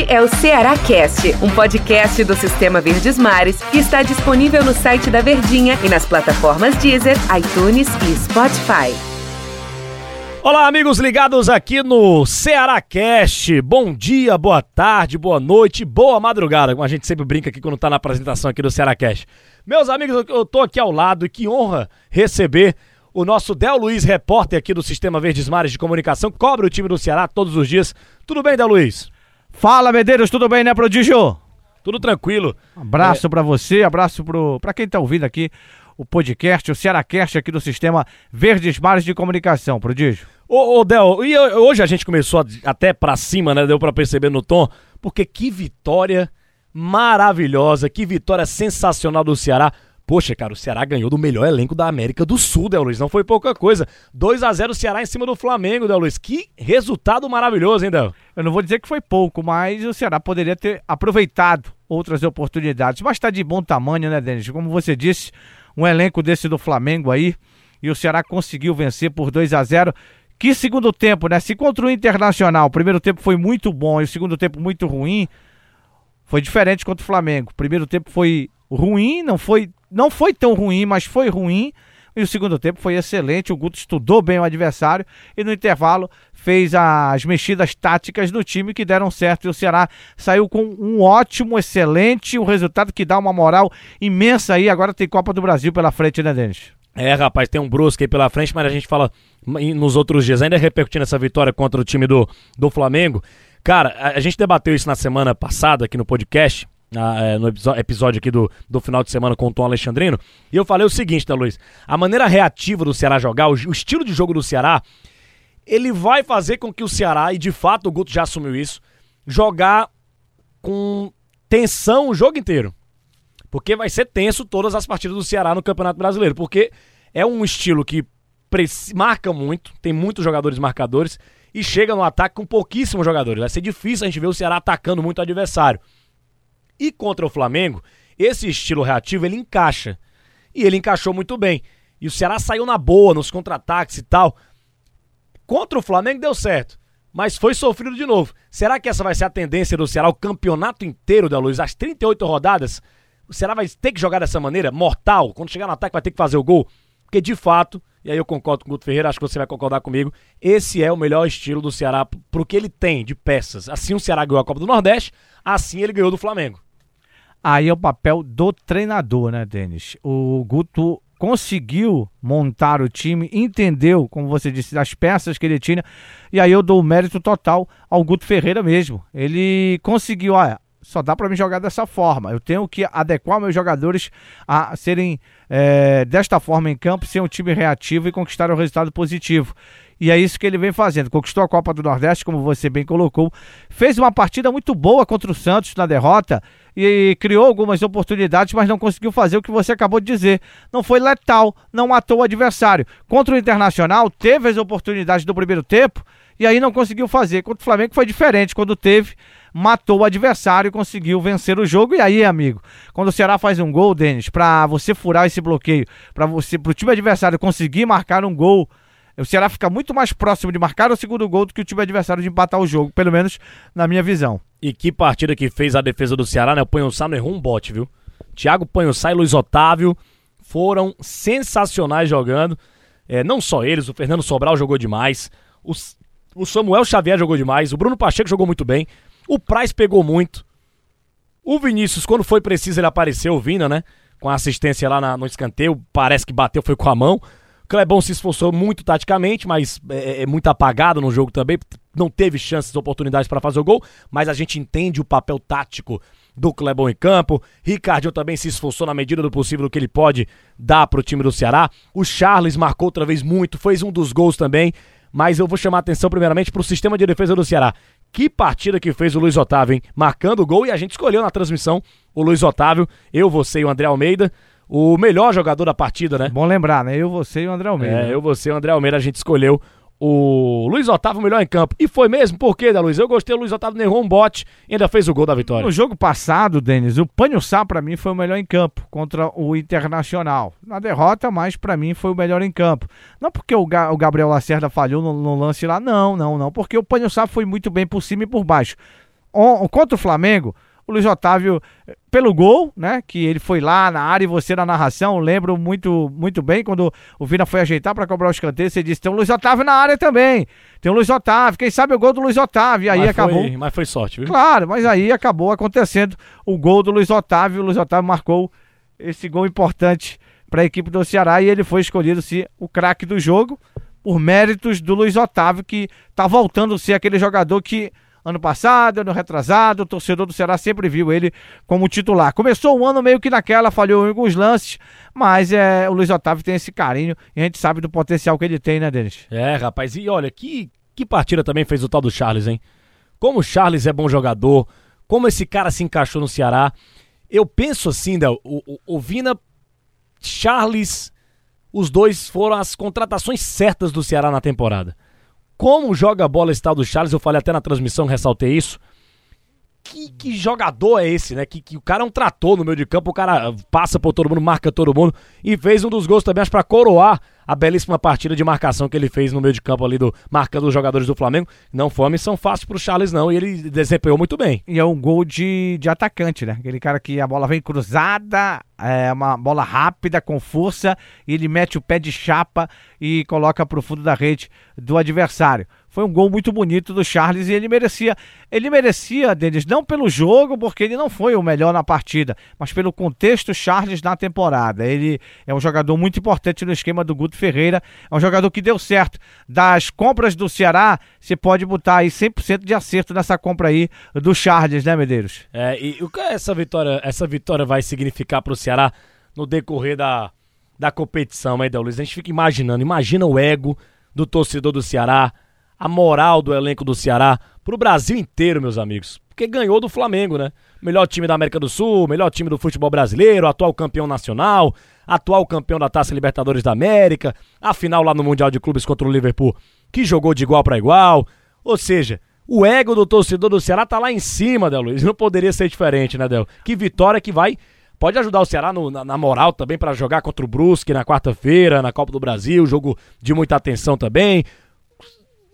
Este é o Ceará Cast, um podcast do Sistema Verdes Mares que está disponível no site da Verdinha e nas plataformas Deezer, iTunes e Spotify. Olá, amigos ligados aqui no Ceará Cast. Bom dia, boa tarde, boa noite, boa madrugada, como a gente sempre brinca aqui quando tá na apresentação aqui do Ceará Cast. Meus amigos, eu tô aqui ao lado e que honra receber o nosso Del Luiz, repórter aqui do Sistema Verdes Mares de Comunicação, cobre o time do Ceará todos os dias. Tudo bem, Del Luiz? Fala, Medeiros, tudo bem, né, Prodígio? Tudo tranquilo. Abraço é... para você, abraço pro, pra quem tá ouvindo aqui o podcast, o Cearacast aqui do Sistema Verdes Mares de Comunicação, Prodígio. Ô, ô Del, e hoje a gente começou até pra cima, né, deu pra perceber no tom, porque que vitória maravilhosa, que vitória sensacional do Ceará. Poxa, cara, o Ceará ganhou do melhor elenco da América do Sul, Del Luiz. Não foi pouca coisa. 2 a 0 o Ceará em cima do Flamengo, Del Luiz. Que resultado maravilhoso, hein, Del? Eu não vou dizer que foi pouco, mas o Ceará poderia ter aproveitado outras oportunidades. Mas está de bom tamanho, né, Denis? Como você disse, um elenco desse do Flamengo aí. E o Ceará conseguiu vencer por 2 a 0 Que segundo tempo, né? Se contra o Internacional, o primeiro tempo foi muito bom e o segundo tempo muito ruim, foi diferente contra o Flamengo. O primeiro tempo foi ruim, não foi não foi tão ruim, mas foi ruim. E o segundo tempo foi excelente. O Guto estudou bem o adversário e no intervalo fez as mexidas táticas do time que deram certo. E o Ceará saiu com um ótimo, excelente, um resultado que dá uma moral imensa aí. Agora tem Copa do Brasil pela frente, né, Denis? É, rapaz, tem um Brusque aí pela frente, mas a gente fala nos outros dias, ainda repercutindo essa vitória contra o time do, do Flamengo. Cara, a, a gente debateu isso na semana passada aqui no podcast é, no episódio aqui do, do final de semana com o Tom Alexandrino, e eu falei o seguinte, tá, Luiz? A maneira reativa do Ceará jogar, o, o estilo de jogo do Ceará, ele vai fazer com que o Ceará, e de fato o Guto já assumiu isso, jogar com tensão o jogo inteiro. Porque vai ser tenso todas as partidas do Ceará no Campeonato Brasileiro. Porque é um estilo que marca muito, tem muitos jogadores marcadores, e chega no ataque com pouquíssimos jogadores. Vai ser difícil a gente ver o Ceará atacando muito o adversário. E contra o Flamengo, esse estilo reativo ele encaixa. E ele encaixou muito bem. E o Ceará saiu na boa nos contra-ataques e tal. Contra o Flamengo deu certo, mas foi sofrido de novo. Será que essa vai ser a tendência do Ceará o campeonato inteiro da Luz, as 38 rodadas? O Ceará vai ter que jogar dessa maneira, mortal, quando chegar no ataque vai ter que fazer o gol? Porque de fato, e aí eu concordo com o Guto Ferreira, acho que você vai concordar comigo, esse é o melhor estilo do Ceará pro que ele tem de peças. Assim o Ceará ganhou a Copa do Nordeste, assim ele ganhou do Flamengo. Aí é o papel do treinador, né, Denis? O Guto conseguiu montar o time, entendeu, como você disse, as peças que ele tinha, e aí eu dou o mérito total ao Guto Ferreira mesmo. Ele conseguiu, olha, só dá para me jogar dessa forma. Eu tenho que adequar meus jogadores a serem é, desta forma em campo, ser um time reativo e conquistar um resultado positivo. E é isso que ele vem fazendo. Conquistou a Copa do Nordeste, como você bem colocou. Fez uma partida muito boa contra o Santos na derrota e criou algumas oportunidades, mas não conseguiu fazer o que você acabou de dizer. Não foi letal, não matou o adversário. Contra o Internacional, teve as oportunidades do primeiro tempo e aí não conseguiu fazer. Contra o Flamengo foi diferente. Quando teve, matou o adversário e conseguiu vencer o jogo. E aí, amigo, quando o Ceará faz um gol, Denis, para você furar esse bloqueio, para você, pro time adversário conseguir marcar um gol o Ceará fica muito mais próximo de marcar o segundo gol do que o time adversário de empatar o jogo, pelo menos na minha visão. E que partida que fez a defesa do Ceará, né? O Panhossá não errou um bote, viu? Thiago Panhossá e Luiz Otávio foram sensacionais jogando. É, não só eles, o Fernando Sobral jogou demais, o, o Samuel Xavier jogou demais, o Bruno Pacheco jogou muito bem, o Praz pegou muito. O Vinícius, quando foi preciso, ele apareceu, o Vina, né? Com a assistência lá na, no escanteio, parece que bateu, foi com a mão. Clebão se esforçou muito taticamente, mas é, é, muito apagado no jogo também. Não teve chances, oportunidades para fazer o gol, mas a gente entende o papel tático do Clebão em campo. Ricardinho também se esforçou na medida do possível do que ele pode dar para o time do Ceará. O Charles marcou outra vez muito, fez um dos gols também. Mas eu vou chamar a atenção primeiramente para o sistema de defesa do Ceará. Que partida que fez o Luiz Otávio, hein? Marcando o gol e a gente escolheu na transmissão o Luiz Otávio, eu, você e o André Almeida o melhor jogador da partida, né? Bom lembrar, né? Eu, você e o André Almeida. É, eu, você e o André Almeida, a gente escolheu o Luiz Otávio melhor em campo. E foi mesmo, por quê, da Luiz? Eu gostei, o Luiz Otávio errou um bote e ainda fez o gol da vitória. No jogo passado, Denis, o Panho Sá pra mim foi o melhor em campo contra o Internacional. Na derrota, mas para mim foi o melhor em campo. Não porque o, Ga o Gabriel Lacerda falhou no, no, lance lá, não, não, não. Porque o Panho Sá foi muito bem por cima e por baixo. on, contra o Flamengo, o Luiz Otávio, eh, pelo gol, né? Que ele foi lá na área e você na narração, lembro muito, muito bem, quando o Vina foi ajeitar para cobrar o escanteio, você disse: tem o Luiz Otávio na área também. Tem o Luiz Otávio, quem sabe o gol do Luiz Otávio. E aí mas acabou. Foi, mas foi sorte, viu? Claro, mas aí acabou acontecendo o gol do Luiz Otávio. O Luiz Otávio marcou esse gol importante para a equipe do Ceará e ele foi escolhido se o craque do jogo por méritos do Luiz Otávio, que está voltando a ser aquele jogador que ano passado, ano retrasado, o torcedor do Ceará sempre viu ele como titular. Começou o ano meio que naquela, falhou em alguns lances, mas é, o Luiz Otávio tem esse carinho e a gente sabe do potencial que ele tem, né, Denis? É, rapaz, e olha, que, que partida também fez o tal do Charles, hein? Como o Charles é bom jogador, como esse cara se encaixou no Ceará. Eu penso assim, Del, o, o, o Vina, Charles, os dois foram as contratações certas do Ceará na temporada. Como joga a bola tal do Charles, eu falei até na transmissão, ressaltei isso. Que, que jogador é esse, né? Que, que o cara é um trator no meio de campo, o cara passa por todo mundo, marca todo mundo e fez um dos gols também, acho, pra coroar a belíssima partida de marcação que ele fez no meio de campo ali, do, marcando os jogadores do Flamengo. Não foi uma missão fácil pro Charles, não, e ele desempenhou muito bem. E é um gol de, de atacante, né? Aquele cara que a bola vem cruzada, é uma bola rápida, com força, e ele mete o pé de chapa e coloca pro fundo da rede do adversário. Foi um gol muito bonito do Charles e ele merecia. Ele merecia, Denis, não pelo jogo, porque ele não foi o melhor na partida, mas pelo contexto Charles na temporada. Ele é um jogador muito importante no esquema do Guto Ferreira. É um jogador que deu certo. Das compras do Ceará, você pode botar aí 100% de acerto nessa compra aí do Charles, né, Medeiros? É, e o que essa vitória, essa vitória vai significar para o Ceará no decorrer da, da competição, aí, Luiz? A gente fica imaginando, imagina o ego do torcedor do Ceará a moral do elenco do Ceará pro Brasil inteiro, meus amigos. Porque ganhou do Flamengo, né? Melhor time da América do Sul, melhor time do futebol brasileiro, atual campeão nacional, atual campeão da Taça Libertadores da América, a final lá no Mundial de Clubes contra o Liverpool, que jogou de igual para igual. Ou seja, o ego do torcedor do Ceará tá lá em cima, Del Luiz. Não poderia ser diferente, né, Del? Que vitória que vai pode ajudar o Ceará no, na, na, moral também para jogar contra o Brusque na quarta-feira, na Copa do Brasil, jogo de muita atenção também.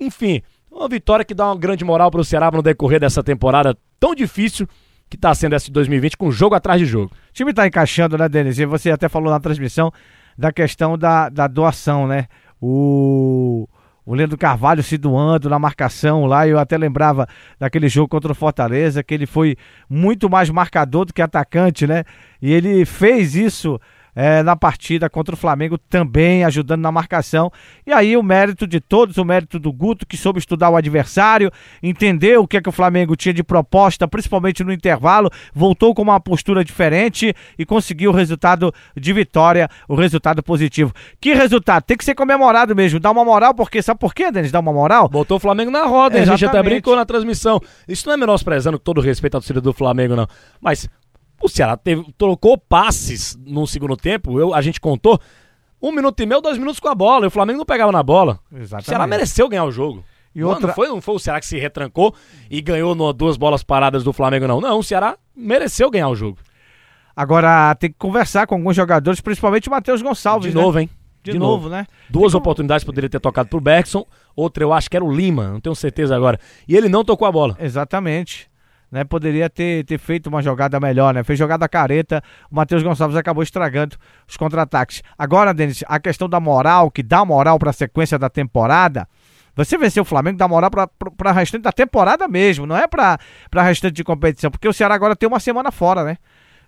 Enfim, uma vitória que dá uma grande moral para o Ceará no decorrer dessa temporada tão difícil que está sendo essa de 2020, com jogo atrás de jogo. O time está encaixando, né, Denis? E você até falou na transmissão da questão da, da doação, né? O, o Leandro Carvalho se doando na marcação lá. Eu até lembrava daquele jogo contra o Fortaleza, que ele foi muito mais marcador do que atacante, né? E ele fez isso é, na partida contra o Flamengo também, ajudando na marcação. E aí o mérito de todos, o mérito do Guto, que soube estudar o adversário, entendeu o que é que o Flamengo tinha de proposta, principalmente no intervalo, voltou com uma postura diferente e conseguiu o resultado de vitória, o resultado positivo. Que resultado? Tem que ser comemorado mesmo, dá uma moral, porque sabe por quê, Denis? Dá uma moral? Botou o Flamengo na roda, Exatamente. a gente até brincou na transmissão. Isso não é menosprezando com todo respeito à torcida do Flamengo, não. Mas o Ceará teve, trocou passes no segundo tempo, eu, a gente contou, um minuto e meio, dois minutos com a bola, e o Flamengo não pegava na bola. Exatamente. O Ceará mereceu ganhar o jogo. E não, outra... não, foi, não foi o Ceará que se retrancou e ganhou no, duas bolas paradas do Flamengo, não. Não, o Ceará mereceu ganhar o jogo. Agora tem que conversar com alguns jogadores, principalmente o Matheus Gonçalves. De novo, né? hein? De, De novo, novo, né? Duas tem oportunidades como... poderia ter tocado pro Bergson, outra eu acho que era o Lima, não tenho certeza agora. E ele não tocou a bola. Exatamente né? Poderia ter, ter feito uma jogada melhor, né? Fez jogada careta, o Matheus Gonçalves acabou estragando os contra-ataques. Agora, Denis, a questão da moral, que dá moral para a sequência da temporada. Você venceu o Flamengo, dá moral para a restante da temporada mesmo, não é para a restante de competição, porque o Ceará agora tem uma semana fora, né?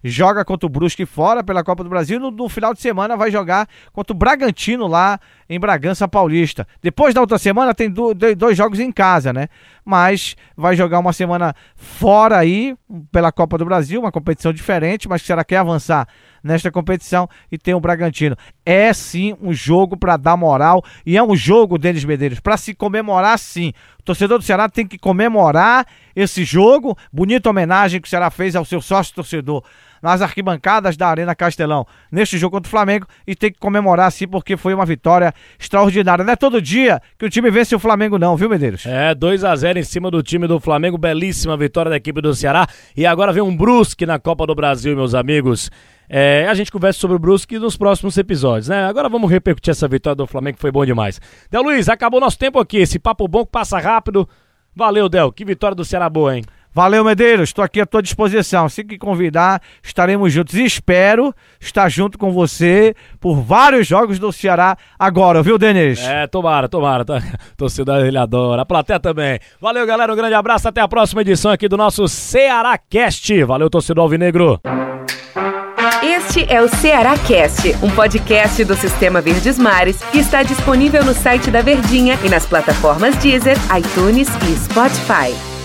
joga contra o Brusque fora pela Copa do Brasil. No, no, final de semana vai jogar contra o Bragantino lá em Bragança Paulista. Depois da outra semana tem do, dois jogos em casa, né? Mas vai jogar uma semana fora aí pela Copa do Brasil, uma competição diferente, mas que será quer avançar nesta competição e tem o Bragantino. É sim um jogo para dar moral e é um jogo, Denis Medeiros, para se comemorar sim. O torcedor do Ceará tem que comemorar esse jogo. Bonita homenagem que o Ceará fez ao seu sócio torcedor nas arquibancadas da Arena Castelão neste jogo contra o Flamengo e tem que comemorar sim porque foi uma vitória extraordinária. Não é todo dia que o time vence o Flamengo não, viu, Medeiros? É, 2 a 0 em cima do time do Flamengo, belíssima vitória da equipe do Ceará e agora vem um Brusque na Copa do Brasil, meus amigos. É, a gente conversa sobre o Brusque nos próximos episódios, né? Agora vamos repercutir essa vitória do Flamengo que foi bom demais. Del Luiz, acabou nosso tempo aqui, esse papo bom que passa rápido. Valeu, Del. Que vitória do Ceará boa, hein? Valeu, Medeiros. Estou aqui à tua disposição. Se que convidar, estaremos juntos. E espero estar junto com você por vários jogos do Ceará agora, viu, Denis? É, tomara, tomara. Tá? Torcida ele adora. A plateia também. Valeu, galera. Um grande abraço. Até a próxima edição aqui do nosso Ceará Cast. Valeu, torcedor Alvinegro. Este é o Ceará Cast, um podcast do Sistema Verdes Mares que está disponível no site da Verdinha e nas plataformas Deezer, iTunes e Spotify.